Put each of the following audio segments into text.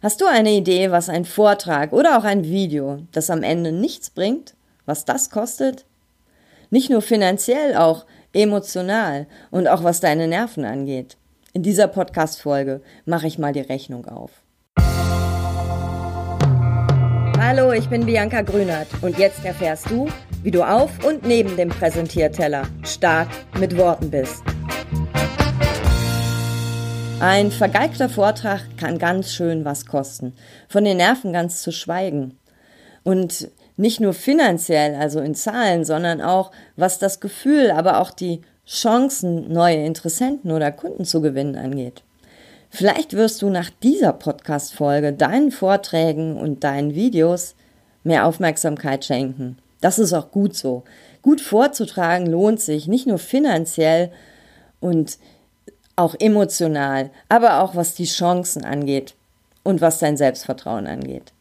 Hast du eine Idee, was ein Vortrag oder auch ein Video, das am Ende nichts bringt, was das kostet? Nicht nur finanziell, auch emotional und auch was deine Nerven angeht. In dieser Podcast-Folge mache ich mal die Rechnung auf. Hallo, ich bin Bianca Grünert und jetzt erfährst du, wie du auf und neben dem Präsentierteller stark mit Worten bist. Ein vergeigter Vortrag kann ganz schön was kosten, von den Nerven ganz zu schweigen. Und nicht nur finanziell, also in Zahlen, sondern auch was das Gefühl, aber auch die Chancen, neue Interessenten oder Kunden zu gewinnen angeht. Vielleicht wirst du nach dieser Podcast-Folge deinen Vorträgen und deinen Videos mehr Aufmerksamkeit schenken. Das ist auch gut so. Gut vorzutragen lohnt sich, nicht nur finanziell und auch emotional, aber auch was die Chancen angeht und was dein Selbstvertrauen angeht.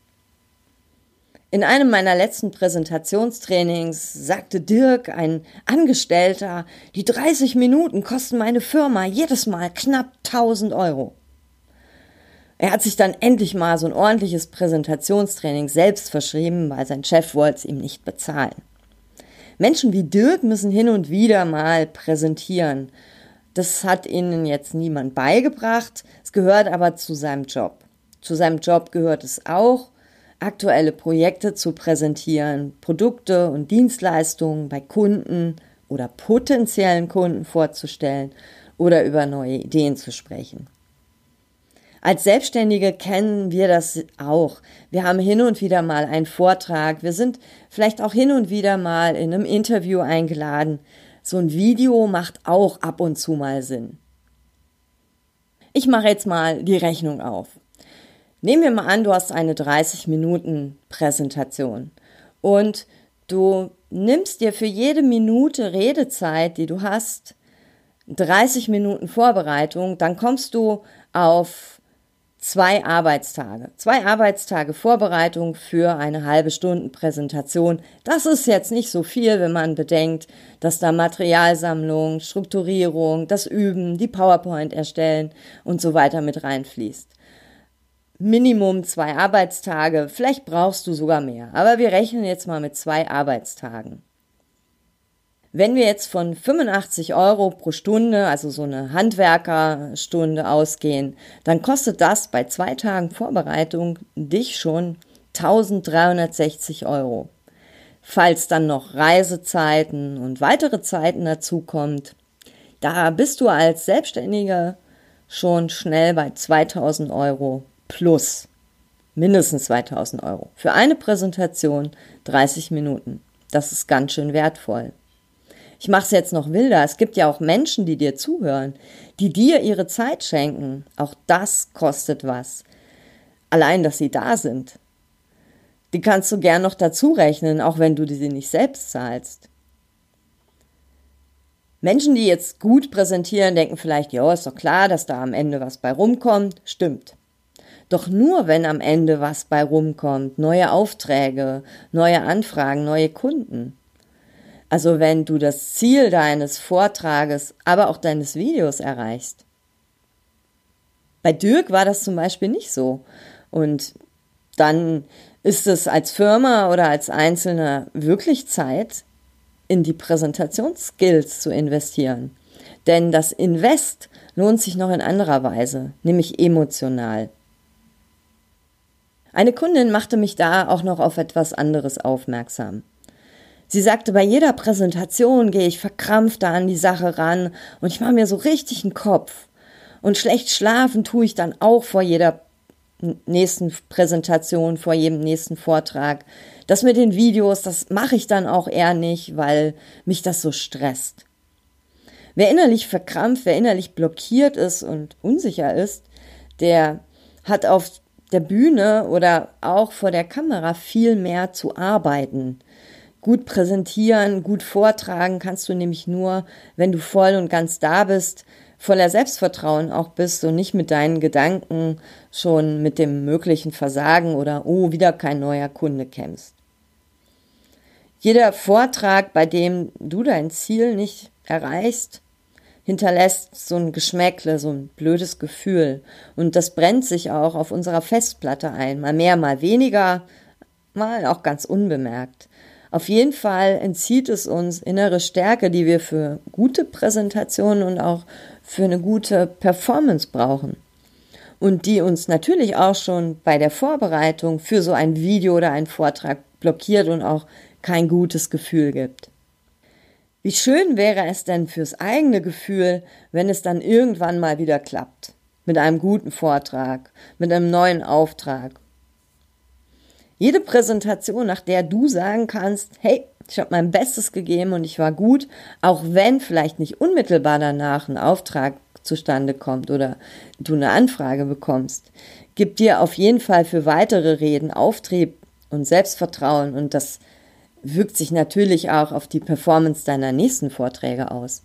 In einem meiner letzten Präsentationstrainings sagte Dirk, ein Angestellter, die 30 Minuten kosten meine Firma jedes Mal knapp 1000 Euro. Er hat sich dann endlich mal so ein ordentliches Präsentationstraining selbst verschrieben, weil sein Chef wollte es ihm nicht bezahlen. Menschen wie Dirk müssen hin und wieder mal präsentieren das hat ihnen jetzt niemand beigebracht. Es gehört aber zu seinem Job. Zu seinem Job gehört es auch, aktuelle Projekte zu präsentieren, Produkte und Dienstleistungen bei Kunden oder potenziellen Kunden vorzustellen oder über neue Ideen zu sprechen. Als Selbstständige kennen wir das auch. Wir haben hin und wieder mal einen Vortrag. Wir sind vielleicht auch hin und wieder mal in einem Interview eingeladen so ein Video macht auch ab und zu mal Sinn. Ich mache jetzt mal die Rechnung auf. Nehmen wir mal an, du hast eine 30 Minuten Präsentation und du nimmst dir für jede Minute Redezeit, die du hast, 30 Minuten Vorbereitung, dann kommst du auf zwei Arbeitstage. Zwei Arbeitstage Vorbereitung für eine halbe Stunden Präsentation. Das ist jetzt nicht so viel, wenn man bedenkt, dass da Materialsammlung, Strukturierung, das Üben, die PowerPoint erstellen und so weiter mit reinfließt. Minimum zwei Arbeitstage, vielleicht brauchst du sogar mehr, aber wir rechnen jetzt mal mit zwei Arbeitstagen. Wenn wir jetzt von 85 Euro pro Stunde, also so eine Handwerkerstunde ausgehen, dann kostet das bei zwei Tagen Vorbereitung dich schon 1360 Euro. Falls dann noch Reisezeiten und weitere Zeiten dazu kommt, da bist du als Selbstständiger schon schnell bei 2000 Euro plus. Mindestens 2000 Euro. Für eine Präsentation 30 Minuten. Das ist ganz schön wertvoll. Ich mache es jetzt noch wilder. Es gibt ja auch Menschen, die dir zuhören, die dir ihre Zeit schenken. Auch das kostet was. Allein, dass sie da sind. Die kannst du gern noch dazu rechnen, auch wenn du sie nicht selbst zahlst. Menschen, die jetzt gut präsentieren, denken vielleicht, ja, ist doch klar, dass da am Ende was bei rumkommt. Stimmt. Doch nur wenn am Ende was bei rumkommt, neue Aufträge, neue Anfragen, neue Kunden. Also wenn du das Ziel deines Vortrages, aber auch deines Videos erreichst. Bei Dirk war das zum Beispiel nicht so. Und dann ist es als Firma oder als Einzelner wirklich Zeit, in die Präsentationsskills zu investieren. Denn das Invest lohnt sich noch in anderer Weise, nämlich emotional. Eine Kundin machte mich da auch noch auf etwas anderes aufmerksam. Sie sagte, bei jeder Präsentation gehe ich verkrampft da an die Sache ran und ich mache mir so richtig einen Kopf. Und schlecht schlafen tue ich dann auch vor jeder nächsten Präsentation, vor jedem nächsten Vortrag. Das mit den Videos, das mache ich dann auch eher nicht, weil mich das so stresst. Wer innerlich verkrampft, wer innerlich blockiert ist und unsicher ist, der hat auf der Bühne oder auch vor der Kamera viel mehr zu arbeiten. Gut präsentieren, gut vortragen kannst du nämlich nur, wenn du voll und ganz da bist, voller Selbstvertrauen auch bist und nicht mit deinen Gedanken schon mit dem möglichen Versagen oder oh, wieder kein neuer Kunde kämpfst. Jeder Vortrag, bei dem du dein Ziel nicht erreichst, hinterlässt so ein Geschmäckle, so ein blödes Gefühl. Und das brennt sich auch auf unserer Festplatte ein. Mal mehr, mal weniger, mal auch ganz unbemerkt. Auf jeden Fall entzieht es uns innere Stärke, die wir für gute Präsentationen und auch für eine gute Performance brauchen. Und die uns natürlich auch schon bei der Vorbereitung für so ein Video oder einen Vortrag blockiert und auch kein gutes Gefühl gibt. Wie schön wäre es denn fürs eigene Gefühl, wenn es dann irgendwann mal wieder klappt. Mit einem guten Vortrag, mit einem neuen Auftrag jede Präsentation, nach der du sagen kannst, hey, ich habe mein Bestes gegeben und ich war gut, auch wenn vielleicht nicht unmittelbar danach ein Auftrag zustande kommt oder du eine Anfrage bekommst, gibt dir auf jeden Fall für weitere Reden Auftrieb und Selbstvertrauen und das wirkt sich natürlich auch auf die Performance deiner nächsten Vorträge aus.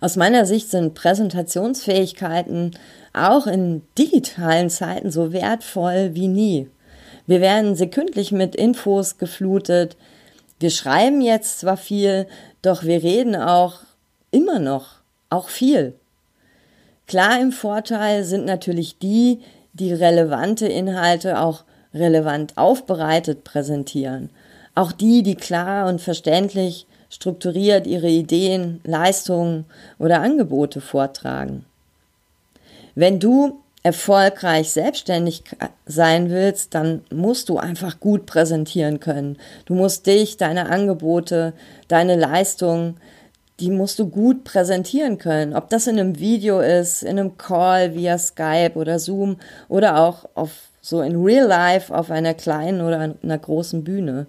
Aus meiner Sicht sind Präsentationsfähigkeiten auch in digitalen Zeiten so wertvoll wie nie. Wir werden sekündlich mit Infos geflutet. Wir schreiben jetzt zwar viel, doch wir reden auch immer noch, auch viel. Klar im Vorteil sind natürlich die, die relevante Inhalte auch relevant aufbereitet präsentieren. Auch die, die klar und verständlich strukturiert ihre Ideen, Leistungen oder Angebote vortragen. Wenn du erfolgreich selbstständig sein willst, dann musst du einfach gut präsentieren können. Du musst dich, deine Angebote, deine Leistungen, die musst du gut präsentieren können. Ob das in einem Video ist, in einem Call via Skype oder Zoom oder auch auf so in Real Life auf einer kleinen oder einer großen Bühne.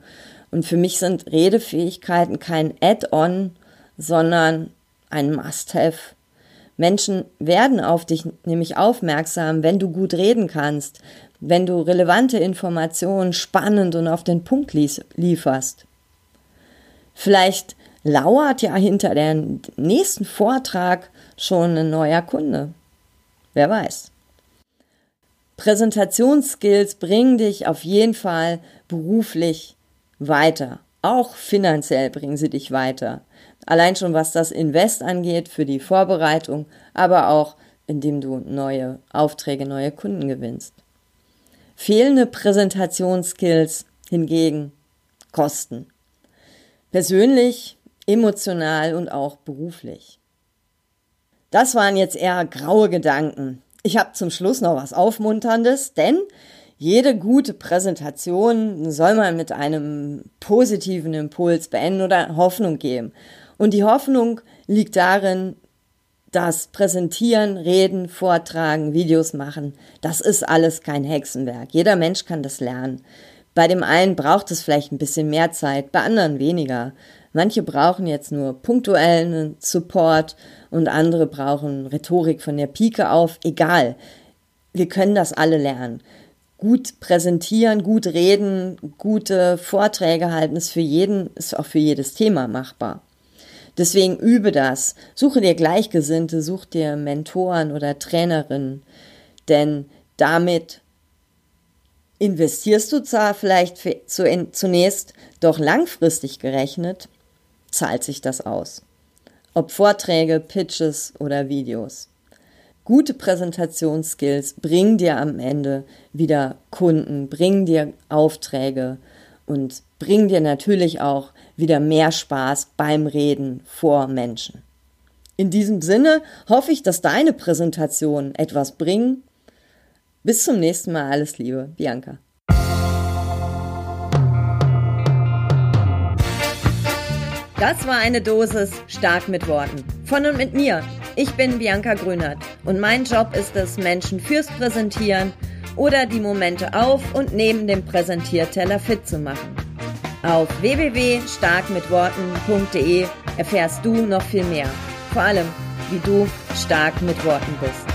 Und für mich sind Redefähigkeiten kein Add-on, sondern ein Must-have Menschen werden auf dich nämlich aufmerksam, wenn du gut reden kannst, wenn du relevante Informationen spannend und auf den Punkt lieferst. Vielleicht lauert ja hinter dem nächsten Vortrag schon ein neuer Kunde. Wer weiß. Präsentationsskills bringen dich auf jeden Fall beruflich weiter. Auch finanziell bringen sie dich weiter. Allein schon was das Invest angeht für die Vorbereitung, aber auch indem du neue Aufträge, neue Kunden gewinnst. Fehlende Präsentationsskills hingegen kosten. Persönlich, emotional und auch beruflich. Das waren jetzt eher graue Gedanken. Ich habe zum Schluss noch was Aufmunterndes, denn jede gute Präsentation soll man mit einem positiven Impuls beenden oder Hoffnung geben. Und die Hoffnung liegt darin, dass Präsentieren, Reden, Vortragen, Videos machen, das ist alles kein Hexenwerk. Jeder Mensch kann das lernen. Bei dem einen braucht es vielleicht ein bisschen mehr Zeit, bei anderen weniger. Manche brauchen jetzt nur punktuellen Support und andere brauchen Rhetorik von der Pike auf. Egal. Wir können das alle lernen. Gut präsentieren, gut reden, gute Vorträge halten ist für jeden, ist auch für jedes Thema machbar. Deswegen übe das. Suche dir Gleichgesinnte, such dir Mentoren oder Trainerinnen, denn damit investierst du zwar vielleicht zunächst, doch langfristig gerechnet zahlt sich das aus. Ob Vorträge, Pitches oder Videos. Gute Präsentationsskills bringen dir am Ende wieder Kunden, bringen dir Aufträge und bringen dir natürlich auch wieder mehr Spaß beim Reden vor Menschen. In diesem Sinne hoffe ich, dass deine Präsentationen etwas bringen. Bis zum nächsten Mal. Alles Liebe, Bianca. Das war eine Dosis stark mit Worten. Von und mit mir. Ich bin Bianca Grünert und mein Job ist es, Menschen fürs Präsentieren oder die Momente auf und neben dem Präsentierteller fit zu machen. Auf www.starkmitworten.de erfährst du noch viel mehr. Vor allem, wie du stark mit Worten bist.